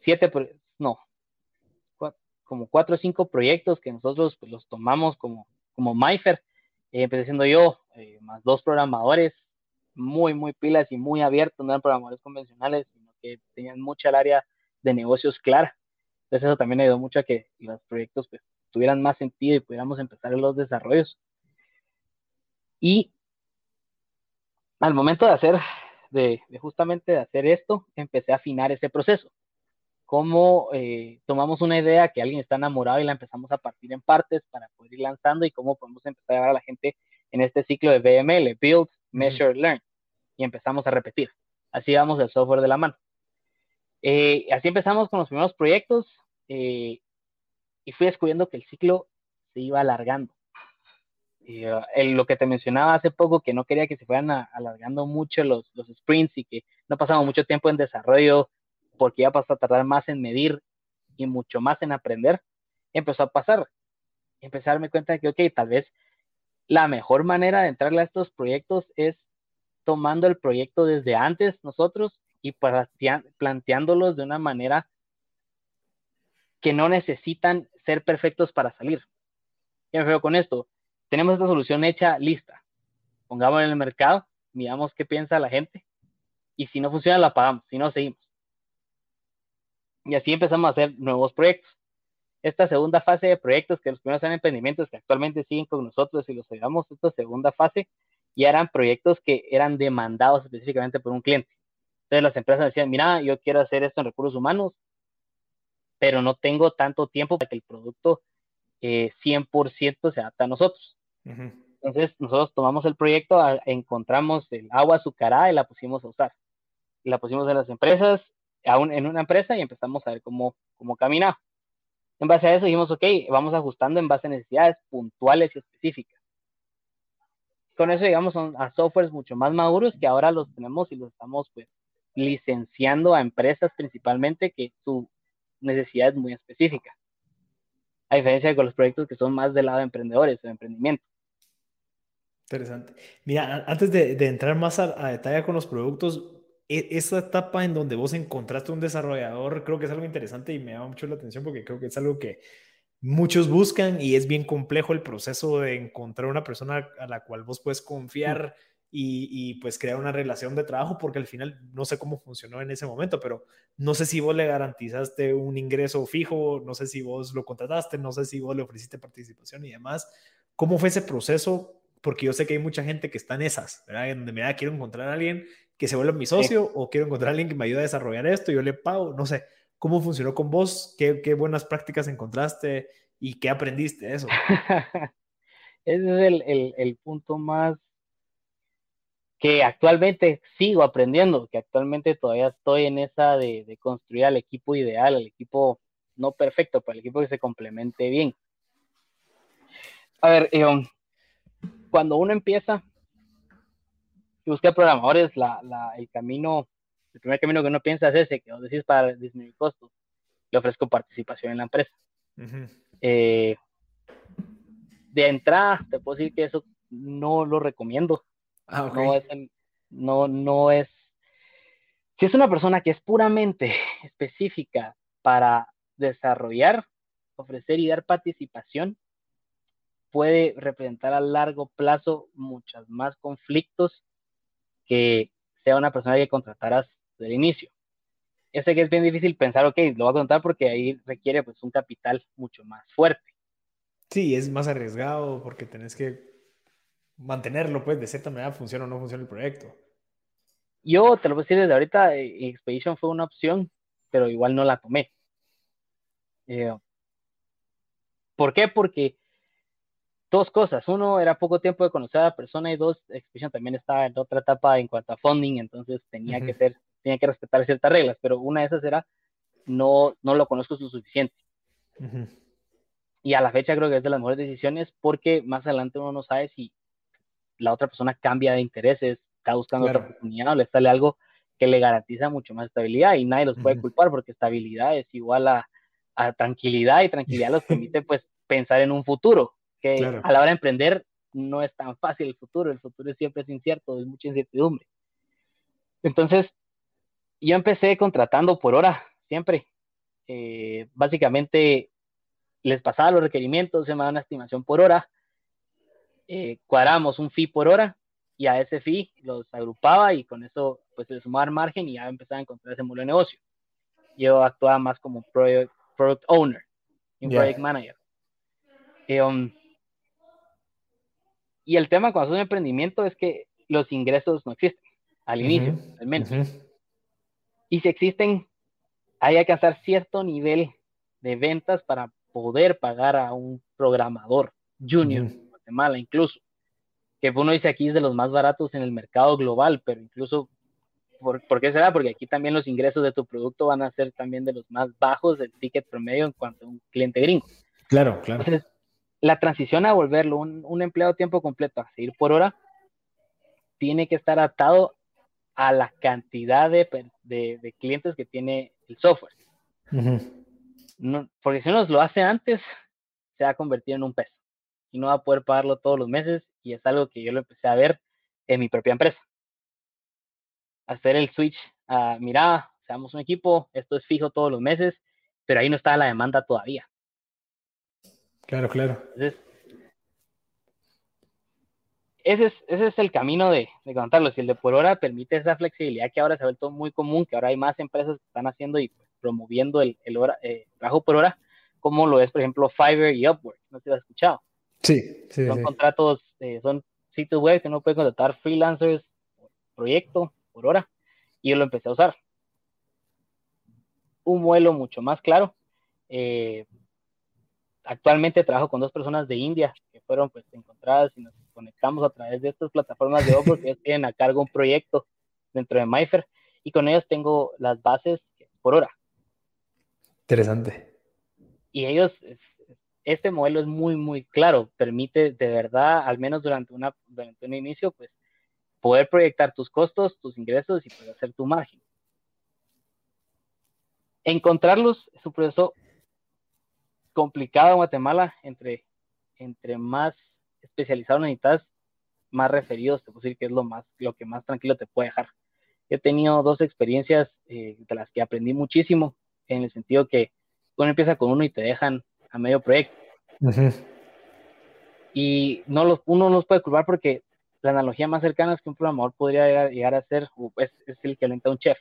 siete, no, como cuatro o cinco proyectos que nosotros pues, los tomamos como, como. Eh, empecé siendo yo, eh, más dos programadores, muy, muy pilas y muy abiertos, no eran programadores convencionales, sino que tenían mucha el área de negocios clara. Entonces eso también ayudó mucho a que los proyectos pues, tuvieran más sentido y pudiéramos empezar los desarrollos. Y al momento de hacer de, justamente de hacer esto, empecé a afinar ese proceso. Cómo eh, tomamos una idea que alguien está enamorado y la empezamos a partir en partes para poder ir lanzando y cómo podemos empezar a llevar a la gente en este ciclo de BML, Build, Measure, Learn. Y empezamos a repetir. Así vamos el software de la mano. Eh, así empezamos con los primeros proyectos eh, y fui descubriendo que el ciclo se iba alargando. Uh, lo que te mencionaba hace poco, que no quería que se fueran alargando mucho los, los sprints y que no pasamos mucho tiempo en desarrollo porque ya pasó a tardar más en medir y mucho más en aprender, empezó a pasar. Empecé a darme cuenta de que, ok, tal vez la mejor manera de entrarle a estos proyectos es tomando el proyecto desde antes nosotros y planteándolos de una manera que no necesitan ser perfectos para salir. ¿Qué me veo con esto? Tenemos esta solución hecha, lista. Pongámosla en el mercado, miramos qué piensa la gente y si no funciona la pagamos, si no seguimos. Y así empezamos a hacer nuevos proyectos. Esta segunda fase de proyectos, que los primeros eran emprendimientos que actualmente siguen con nosotros y los ayudamos, esta segunda fase ya eran proyectos que eran demandados específicamente por un cliente. Entonces las empresas decían, mira, yo quiero hacer esto en recursos humanos, pero no tengo tanto tiempo para que el producto eh, 100% se adapte a nosotros. Entonces nosotros tomamos el proyecto, encontramos el agua azucarada y la pusimos a usar. La pusimos en las empresas, en una empresa y empezamos a ver cómo, cómo camina. En base a eso dijimos, ok, vamos ajustando en base a necesidades puntuales y específicas. Con eso llegamos a softwares mucho más maduros que ahora los tenemos y los estamos pues licenciando a empresas principalmente que su necesidad es muy específica a diferencia de con los proyectos que son más del lado de emprendedores de emprendimiento. Interesante. Mira, antes de, entrar más a, detalle con los productos, e, esa etapa en donde vos encontraste un desarrollador, creo que es algo interesante y me llama mucho la atención porque creo que es algo que muchos buscan y es bien complejo el proceso de encontrar una persona a la cual vos puedes confiar y, pues crear una relación de trabajo, porque al final no sé cómo funcionó en ese momento, pero no sé si vos le garantizaste un ingreso fijo, no sé si vos lo contrataste, no sé si vos le ofreciste participación y demás. ¿Cómo fue ese proceso? Porque yo sé que hay mucha gente que está en esas, ¿verdad? En donde me da, quiero encontrar a alguien que se vuelva mi socio o quiero encontrar a alguien que me ayude a desarrollar esto, yo le pago, no sé. ¿Cómo funcionó con vos? ¿Qué, qué buenas prácticas encontraste y qué aprendiste de eso? Ese es el, el, el punto más que actualmente sigo aprendiendo, que actualmente todavía estoy en esa de, construir al equipo ideal, al equipo no perfecto, pero el equipo que se complemente bien. A ver, eh, cuando uno empieza y busca programadores, la, el camino, el primer camino que uno piensa es ese, que vos decís para disminuir costos, le ofrezco participación en la empresa. Eh, de entrada, te puedo decir que eso no lo recomiendo Ah, no, es, no, no es. Si es una persona que es puramente específica para desarrollar, ofrecer y dar participación, puede representar a largo plazo muchos más conflictos que sea una persona que contrataras del inicio. Yo sé que es bien difícil pensar, ok, lo voy a contar porque ahí requiere pues un capital mucho más fuerte. Sí, es más arriesgado porque tenés que mantenerlo, pues, de cierta manera, funciona o no funciona el proyecto. Yo te lo voy a decir desde ahorita, eh, Expedition fue una opción, pero igual no la tomé. Eh, ¿Por qué? Porque dos cosas. Uno, era poco tiempo de conocer a la persona y dos, Expedition también estaba en otra etapa en cuanto a funding, entonces tenía que ser, tenía que respetar ciertas reglas, pero una de esas era, no, no lo conozco lo suficiente. Y a la fecha creo que es de las mejores decisiones porque más adelante uno no sabe si la otra persona cambia de intereses, está buscando otra oportunidad o le sale algo que le garantiza mucho más estabilidad y nadie los puede culpar porque estabilidad es igual a, tranquilidad y tranquilidad los permite pues pensar en un futuro, que a la hora de emprender no es tan fácil el futuro, el futuro siempre es incierto, es mucha incertidumbre. Entonces, yo empecé contratando por hora, siempre. Eh, básicamente les pasaba los requerimientos, se me daba una estimación por hora, eh, cuadramos un fee por hora y a ese fee los agrupaba y con eso pues se sumaba margen y ya empezaba a encontrar ese modelo de negocio. Yo actuaba más como product, product owner, un project manager. Eh, um, y el tema cuando es un emprendimiento es que los ingresos no existen. al inicio, al menos. Y si existen, hay que alcanzar cierto nivel de ventas para poder pagar a un programador junior Guatemala, incluso. Que uno dice aquí es de los más baratos en el mercado global, pero incluso, ¿por, qué será? Porque aquí también los ingresos de tu producto van a ser también de los más bajos del ticket promedio en cuanto a un cliente gringo. Claro, claro. Entonces, la transición a volverlo un, un empleado a tiempo completo a seguir por hora tiene que estar atado a la cantidad de, de, clientes que tiene el software. no, porque si uno lo hace antes, se va a convertir en un peso y no va a poder pagarlo todos los meses y es algo que yo lo empecé a ver en mi propia empresa. Hacer el switch a, mira, seamos un equipo, esto es fijo todos los meses, pero ahí no está la demanda todavía. Claro, claro. Entonces, ese es, ese es el camino de, de contarlo. Si el de por hora permite esa flexibilidad que ahora se ha vuelto muy común, que ahora hay más empresas que están haciendo y pues, promoviendo el, el hora, eh, trabajo por hora, como lo es, por ejemplo, Fiverr y Upwork. No sé si lo has escuchado. Sí, sí. Son contratos, eh, son sitios web que uno puede contratar freelancers, proyecto, por hora, y yo lo empecé a usar. Un modelo mucho más claro. Eh, actualmente trabajo con dos personas de India que fueron pues encontradas y nos conectamos a través de estas plataformas de Upwork que tienen a cargo un proyecto dentro de MyFair y con ellos tengo las bases por hora. Interesante. Y ellos, este modelo es muy, muy claro, permite de verdad, al menos durante, una, durante un inicio, pues poder proyectar tus costos, tus ingresos y poder hacer tu margen. Encontrarlos es un proceso complicado en Guatemala, entre, entre más especializado necesitas más referidos, te puedo decir que es lo más, lo que más tranquilo te puede dejar. he tenido dos experiencias eh, de las que aprendí muchísimo, en el sentido que uno empieza con uno y te dejan a medio proyecto. Y no los, uno no los puede culpar porque la analogía más cercana es que un programador podría llegar, a ser, es, es, el que alenta a un chef.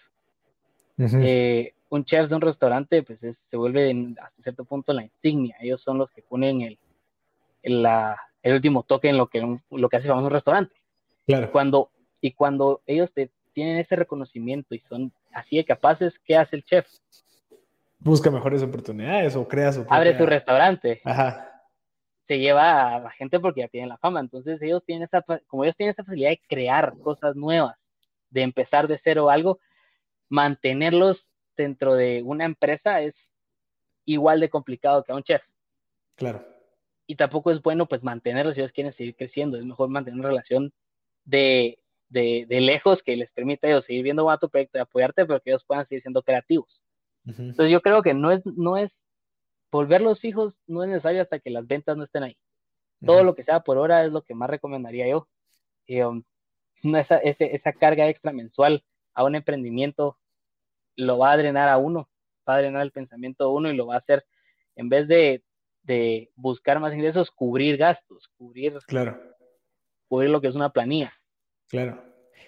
Eh, un chef de un restaurante, pues se vuelve hasta cierto punto la insignia. Ellos son los que ponen el, la, el último toque en lo que, lo que hace famoso un restaurante. Claro. Cuando, y cuando ellos te, tienen ese reconocimiento y son así de capaces, ¿qué hace el chef? Busca mejores oportunidades o crea su Abre su restaurante. Ajá. Se lleva a la gente porque ya tienen la fama. Entonces ellos tienen esa, como ellos tienen esa facilidad de crear cosas nuevas, de empezar de cero algo, mantenerlos dentro de una empresa es igual de complicado que a un chef. Claro y tampoco es bueno pues mantenerlos si ellos quieren seguir creciendo, es mejor mantener una relación de, de, de lejos que les permita a ellos seguir viendo a tu proyecto y apoyarte, pero que ellos puedan seguir siendo creativos. Entonces yo creo que no es, no es, volver los hijos no es necesario hasta que las ventas no estén ahí. Todo lo que sea por hora es lo que más recomendaría yo. Um, esa, esa carga extra mensual a un emprendimiento lo va a drenar a uno, va a drenar el pensamiento a uno y lo va a hacer, en vez de de buscar más ingresos, cubrir gastos, cubrir, claro. cubrir lo que es una planilla. Claro.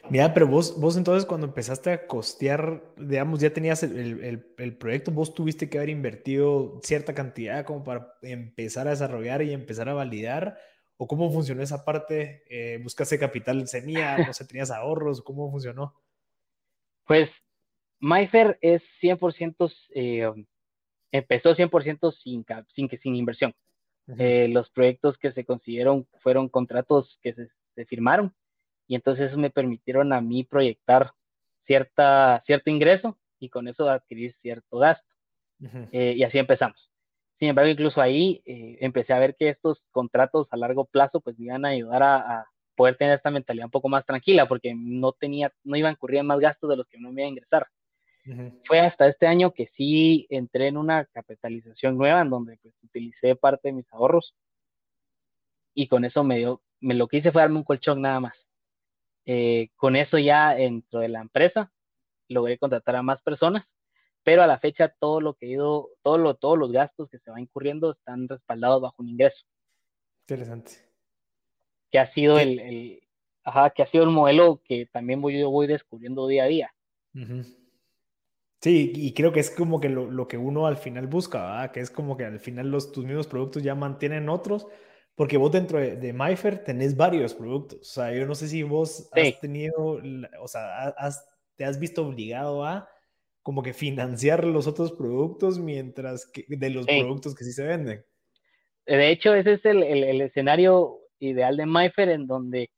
Mira, pero vos, vos entonces cuando empezaste a costear, digamos, ya tenías el, el, proyecto, vos tuviste que haber invertido cierta cantidad como para empezar a desarrollar y empezar a validar, o cómo funcionó esa parte, eh, buscaste capital semilla, no sé, tenías ahorros, cómo funcionó. Pues MyFair es 100% eh, empezó 100% sin, sin, sin inversión. Eh, los proyectos que se consiguieron fueron contratos que se, firmaron y entonces me permitieron a mí proyectar cierta, cierto ingreso y con eso adquirir cierto gasto. Eh, y así empezamos. Sin embargo, incluso ahí eh, empecé a ver que estos contratos a largo plazo pues me iban a ayudar a, a, poder tener esta mentalidad un poco más tranquila porque no tenía, no iban a ocurrir más gastos de los que no me iba a ingresar. Fue hasta este año que sí entré en una capitalización nueva en donde pues, utilicé parte de mis ahorros y con eso me dio, me lo que hice fue darme un colchón nada más. Eh, con eso ya dentro de la empresa logré contratar a más personas, pero a la fecha todo lo que he ido, todo lo, todos los gastos que se van incurriendo están respaldados bajo un ingreso. Interesante. Que ha sido el, el, ajá, que ha sido el modelo que también voy, yo voy descubriendo día a día. Sí, y creo que es como que lo, que uno al final busca, ¿verdad? Que es como que al final los, tus mismos productos ya mantienen otros, porque vos dentro de, de MyFair tenés varios productos. O sea, yo no sé si vos has tenido, o sea, te has visto obligado a como que financiar los otros productos mientras que de los productos que sí se venden. De hecho, ese es el, el, escenario ideal de MyFair en donde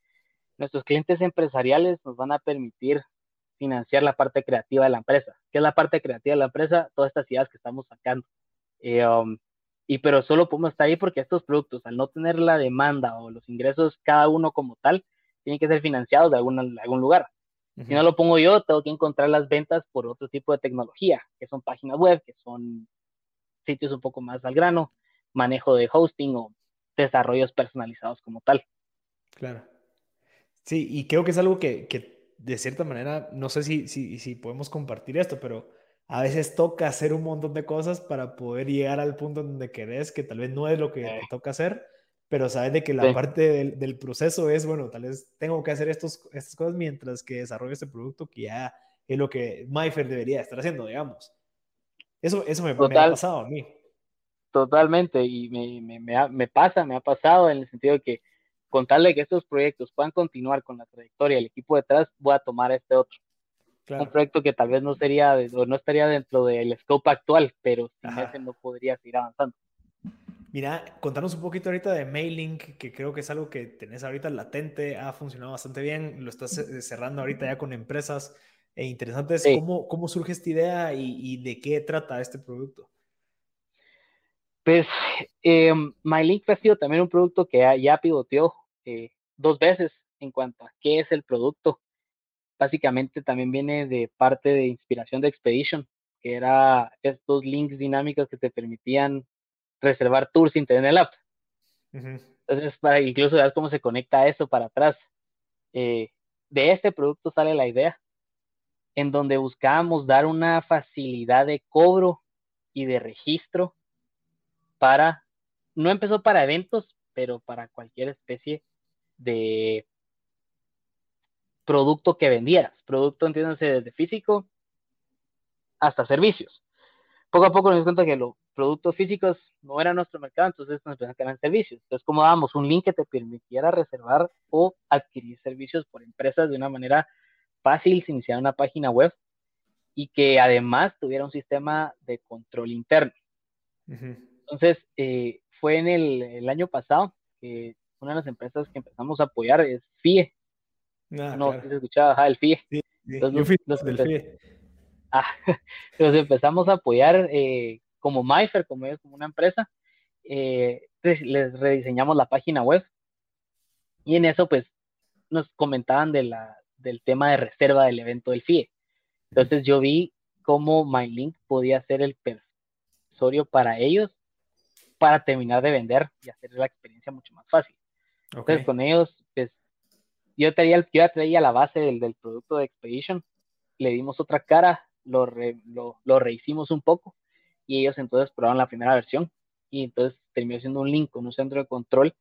nuestros clientes empresariales nos van a permitir financiar la parte creativa de la empresa. ¿Qué es la parte creativa de la empresa? Todas estas ideas que estamos sacando. Eh, um, y pero solo podemos estar ahí porque estos productos, al no tener la demanda o los ingresos cada uno como tal, tienen que ser financiados de, algún lugar. Si no lo pongo yo, tengo que encontrar las ventas por otro tipo de tecnología, que son páginas web, que son sitios un poco más al grano, manejo de hosting o desarrollos personalizados como tal. Claro. Sí, y creo que es algo que, que de cierta manera, no sé si, si, si podemos compartir esto, pero a veces toca hacer un montón de cosas para poder llegar al punto donde querés, que tal vez no es lo que te toca hacer, pero sabes de que la parte del, del, proceso es, bueno, tal vez tengo que hacer estos, estas cosas mientras que desarrollo este producto que ya es lo que MyFair debería estar haciendo, digamos. Eso, eso me, me ha pasado a mí. Totalmente, y me, me, me, pasa, me ha pasado en el sentido de que contarle que estos proyectos puedan continuar con la trayectoria del equipo detrás, voy a tomar este otro. Un proyecto que tal vez no sería o no estaría dentro del scope actual, pero sin ese no podría seguir avanzando. Mira, contanos un poquito ahorita de Mailing, que creo que es algo que tenés ahorita latente, ha funcionado bastante bien, lo estás eh, cerrando ahorita ya con empresas. E interesante es cómo, cómo surge esta idea y, de qué trata este producto. Pues eh, MyLink ha sido también un producto que ya pivoteó eh, dos veces en cuanto a qué es el producto básicamente también viene de parte de inspiración de Expedition, que era estos links dinámicos que te permitían reservar tours sin tener el app. Entonces, para incluso ver cómo se conecta eso para atrás. Eh, de este producto sale la idea, en donde buscábamos dar una facilidad de cobro y de registro para, no empezó para eventos, pero para cualquier especie de producto que vendieras. Producto, entiéndanse, desde físico hasta servicios. Poco a poco nos dimos cuenta que los productos físicos no eran nuestro mercado, entonces nos empezaron a quedar servicios. Entonces, como damos un link que te permitiera reservar o adquirir servicios por empresas de una manera fácil, sin iniciar una página web y que además tuviera un sistema de control interno. Entonces, eh, fue en el, el, año pasado que una de las empresas que empezamos a apoyar es FIE, Ah, no, se escuchaba, el FIE. yo fui del FIE. Ah, empezamos a apoyar eh, como MyFair, como es como una empresa. Eh, les rediseñamos la página web y en eso pues nos comentaban de la, del tema de reserva del evento del FIE. Entonces yo vi cómo MyLink podía ser el persuasorio para ellos para terminar de vender y hacer la experiencia mucho más fácil. Entonces con ellos yo traía, yo traía la base del, del, producto de Expedition, le dimos otra cara, lo, lo, lo, rehicimos un poco y ellos entonces probaron la primera versión y entonces terminó siendo un link con un centro de control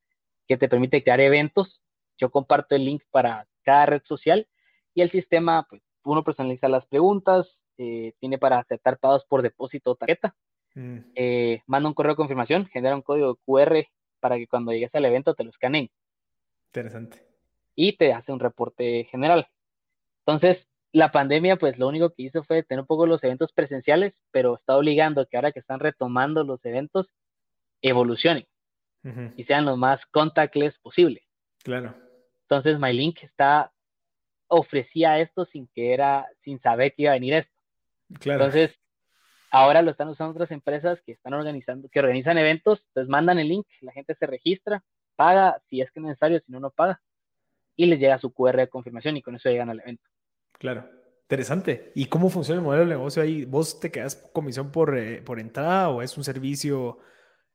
que te permite crear eventos. Yo comparto el link para cada red social y el sistema, pues uno personaliza las preguntas, eh, tiene para aceptar pagos por depósito o tarjeta, mm. eh, manda un correo de confirmación, genera un código QR para que cuando llegues al evento te lo escaneen. Interesante y te hace un reporte general. Entonces, la pandemia, pues lo único que hizo fue tener un poco los eventos presenciales, pero está obligando que ahora que están retomando los eventos, evolucionen y sean lo más contactless posible. Claro. Entonces, MyLink está ofrecía esto sin que era, sin saber que iba a venir esto. Claro. Entonces, ahora lo están usando otras empresas que están organizando, que organizan eventos, entonces mandan el link, la gente se registra, paga si es que es necesario, si no, no paga y les llega su QR de confirmación y con eso llegan al evento. Claro. Interesante. ¿Y cómo funciona el modelo de negocio ahí? ¿Vos te quedas comisión por, eh, por entrada o es un servicio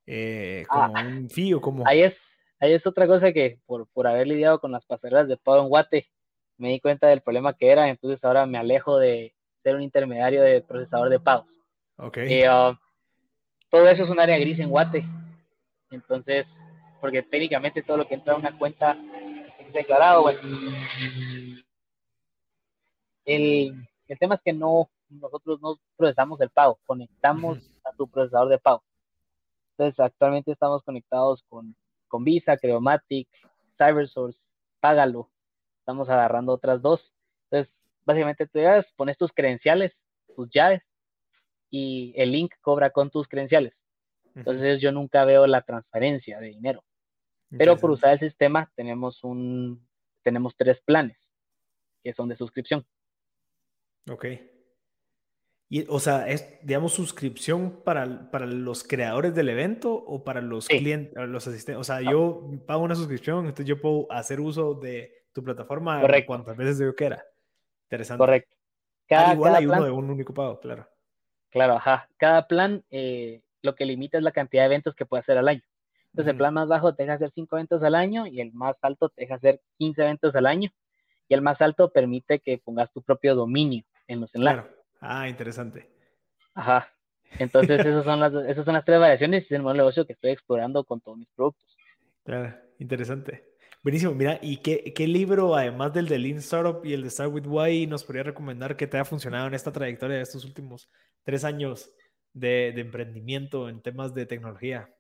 eh, como ah, un fee o como? Ahí es, ahí es otra cosa que por, por haber lidiado con las pasarelas de pago en Guate, me di cuenta del problema que era, entonces ahora me alejo de ser un intermediario de procesador de pagos. Ok. Eh, ah, todo eso es un área gris en Guate. Entonces, porque técnicamente todo lo que entra a una cuenta declarado, bueno. El, el tema es que no, nosotros no procesamos el pago, conectamos a tu procesador de pago. Entonces, actualmente estamos conectados con, con Visa, Creomatic, CyberSource, Págalo. Estamos agarrando otras dos. Entonces, básicamente tú llegas, pones tus credenciales, tus llaves, y el link cobra con tus credenciales. Entonces yo nunca veo la transferencia de dinero. Pero por usar el sistema tenemos un tenemos tres planes que son de suscripción. Ok. Y, o sea, es, digamos, suscripción para, los creadores del evento o para los clientes, los asistentes. O sea, ah. yo pago una suscripción, entonces yo puedo hacer uso de tu plataforma cuantas veces yo quiera. Interesante. Correcto. Cada, igual hay uno de un único pago, claro. Claro, ajá. Cada plan eh, lo que limita es la cantidad de eventos que puede hacer al año. Entonces, el plan más bajo te deja hacer 5 eventos al año y el más alto te deja hacer 15 eventos al año. Y el más alto permite que pongas tu propio dominio en los enlaces. Claro. Ah, interesante. Ajá. Entonces, esas son las, esas son las tres variaciones y es el modelo de negocio que estoy explorando con todos mis productos. Claro, interesante. Buenísimo. Mira, ¿y qué, qué libro, además del de Lean Startup y el de Start with Why, nos podría recomendar que te haya funcionado en esta trayectoria de estos últimos tres años de, de emprendimiento en temas de tecnología?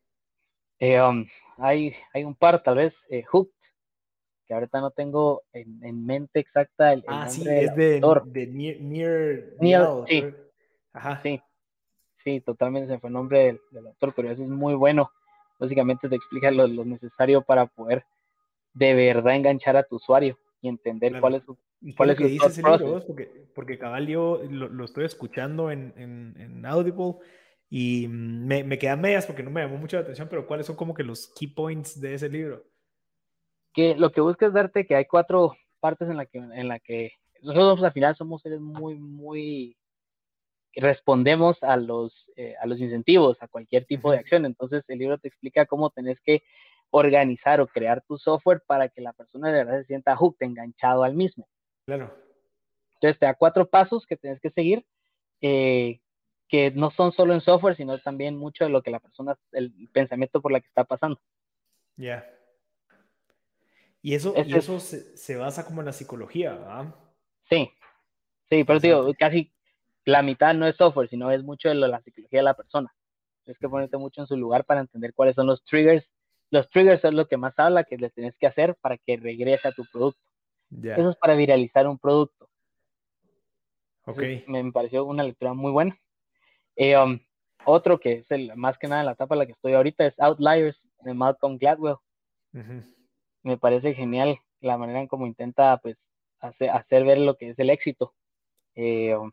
Eh, um, hay, hay un par, tal vez, eh, Hooked, que ahorita no tengo en, en mente exacta el, ah, sí, es de, de Near, sí. Ajá. sí, sí, totalmente se fue el nombre del, autor, pero eso es muy bueno. Básicamente te explica lo, lo, necesario para poder de verdad enganchar a tu usuario y entender cuál es su cuál es que dice ese libro? Porque, porque cabal yo lo, lo estoy escuchando en, en, en Audible y me, me quedan medias porque no me llamó mucho la atención, pero ¿cuáles son como que los key points de ese libro? Que lo que busca es darte que hay cuatro partes en la que, en la que nosotros al final somos seres muy, muy respondemos a los, eh, a los incentivos, a cualquier tipo de acción. Entonces el libro te explica cómo tenés que organizar o crear tu software para que la persona de verdad se sienta hooked, enganchado al mismo. Claro. Entonces te da cuatro pasos que tienes que seguir. Eh, que no son solo en software, sino también mucho de lo que la persona, el pensamiento por la que está pasando. Ya. Y eso, y eso se, basa como en la psicología, ¿verdad? Sí, sí, pero digo, casi la mitad no es software, sino es mucho de la psicología de la persona. Tienes que ponerte mucho en su lugar para entender cuáles son los triggers. Los triggers son lo que más habla que le tienes que hacer para que regrese a tu producto. Eso es para viralizar un producto. Ok. me pareció una lectura muy buena. Eh, um, otro que es el más que nada en la etapa en la que estoy ahorita es Outliers de Malcolm Gladwell. Me parece genial la manera en cómo intenta pues hacer, hacer ver lo que es el éxito. Eh, um,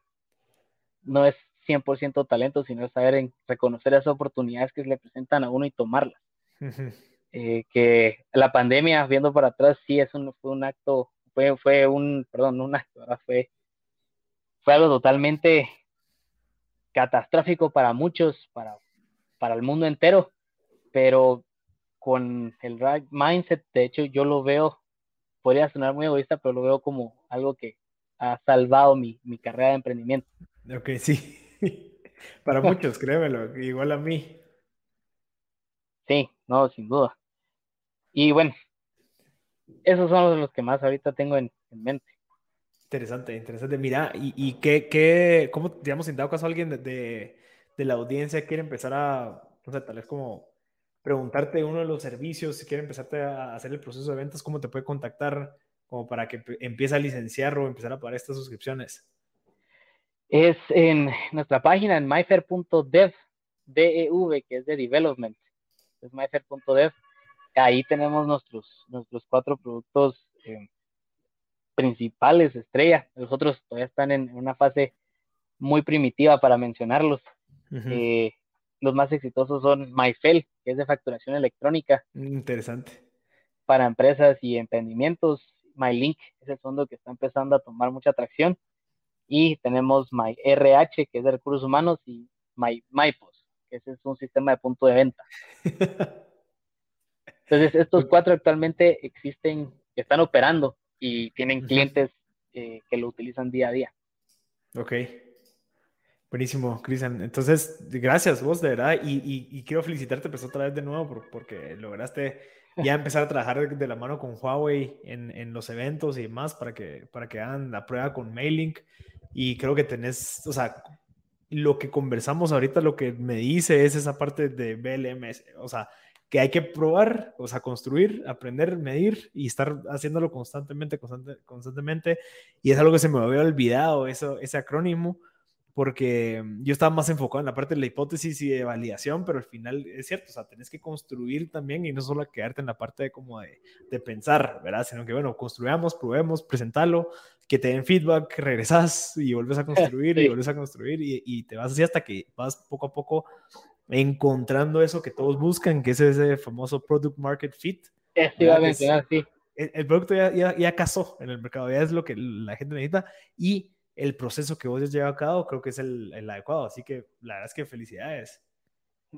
no es 100% talento, sino saber en reconocer esas oportunidades que se le presentan a uno y tomarlas. Eh, que la pandemia, viendo para atrás, sí es un, fue un acto, fue, fue un, perdón, un acto, fue, fue algo totalmente catastrófico para muchos, para, para el mundo entero, pero con el right mindset, de hecho yo lo veo, podría sonar muy egoísta, pero lo veo como algo que ha salvado mi, mi carrera de emprendimiento. Ok, sí. para muchos, créemelo, igual a mí. Sí, no, sin duda. Y bueno, esos son los que más ahorita tengo en mente. Interesante, interesante. Mira, ¿y, qué, cómo, digamos, en dado caso alguien de, de, la audiencia quiere empezar a, no sé, tal vez como preguntarte uno de los servicios, si quiere empezarte a hacer el proceso de ventas, ¿cómo te puede contactar como para que empiece a licenciar o empezar a pagar estas suscripciones? Es en nuestra página en myfair.dev, DEV, que es de development, es myfair.dev. Ahí tenemos nuestros, nuestros cuatro productos eh, principales estrellas. Los otros todavía están en una fase muy primitiva para mencionarlos. Eh, los más exitosos son MyFel, que es de facturación electrónica. Interesante. Para empresas y emprendimientos. MyLink es el fondo que está empezando a tomar mucha atracción. Y tenemos MyRH, que es de recursos humanos, y My, MyPos, que ese es un sistema de punto de venta. Entonces, estos cuatro actualmente existen, están operando y tienen clientes eh, que lo utilizan día a día. Ok. Buenísimo, Cristian. Entonces, gracias vos, de verdad. Y, y, quiero felicitarte pues otra vez de nuevo por, porque lograste ya empezar a trabajar de la mano con Huawei en, en, los eventos y demás para que, para que hagan la prueba con Mailink. Y creo que tenés, o sea, lo que conversamos ahorita, lo que me dice es esa parte de BLM, o sea, que hay que probar, o sea, construir, aprender, medir y estar haciéndolo constantemente, constantemente. Y es algo que se me había olvidado, eso, ese acrónimo porque yo estaba más enfocado en la parte de la hipótesis y de validación, pero al final es cierto, o sea, tenés que construir también y no solo quedarte en la parte de como de, de pensar, ¿verdad? Sino que, bueno, construyamos, probemos, presentalo, que te den feedback, regresas y vuelves a construir y vuelves a construir y, y, te vas así hasta que vas poco a poco encontrando eso que todos buscan, que es ese famoso product market fit. Efectivamente, sí. El, el, producto ya, ya, ya casó en el mercado, ya es lo que la gente necesita y el proceso que vos has llevado a cabo creo que es el, el adecuado. Así que la verdad es que felicidades.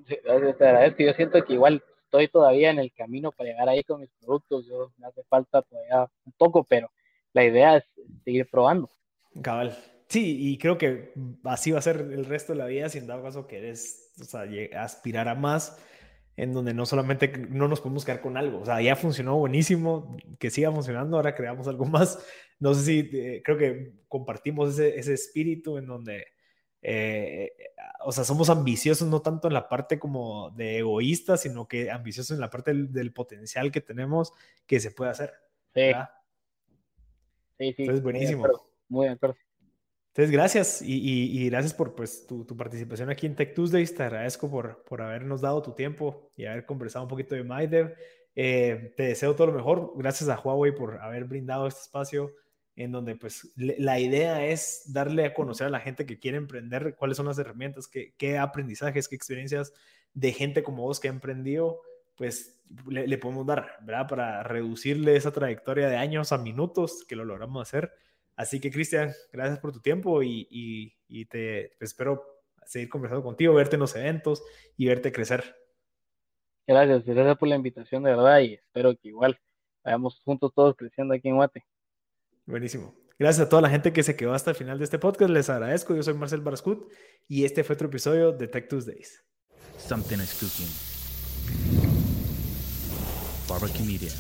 Sí, te agradezco. Yo siento que igual estoy todavía en el camino para llegar ahí con mis productos. Yo me hace falta todavía un poco, pero la idea es seguir probando. Cabal. Sí, y creo que así va a ser el resto de la vida si en dado caso querés o sea, aspirar a más en donde no solamente no nos podemos quedar con algo, o sea, ya funcionó buenísimo, que siga funcionando, ahora creamos algo más. No sé si eh, creo que compartimos ese, ese espíritu en donde, eh, o sea, somos ambiciosos no tanto en la parte como de egoísta, sino que ambiciosos en la parte del, potencial que tenemos que se puede hacer. Sí. Sí, sí. Entonces, buenísimo. Muy de acuerdo. Entonces, gracias y, gracias por pues, tu, participación aquí en Tech Tuesdays. Te agradezco por, por habernos dado tu tiempo y haber conversado un poquito de MyDev. Eh, te deseo todo lo mejor. Gracias a Huawei por haber brindado este espacio en donde pues la idea es darle a conocer a la gente que quiere emprender cuáles son las herramientas, qué aprendizajes, qué experiencias de gente como vos que ha emprendido, pues le, le podemos dar, ¿verdad? Para reducirle esa trayectoria de años a minutos que lo logramos hacer Así que, Cristian, gracias por tu tiempo y, te pues, espero seguir conversando contigo, verte en los eventos y verte crecer. Gracias, gracias por la invitación, de verdad, y espero que igual vayamos juntos todos creciendo aquí en Guate. Buenísimo. Gracias a toda la gente que se quedó hasta el final de este podcast. Les agradezco. Yo soy Marcel Barascut y este fue otro episodio de Tech Tuesdays. Something is cooking. Barbecue Media.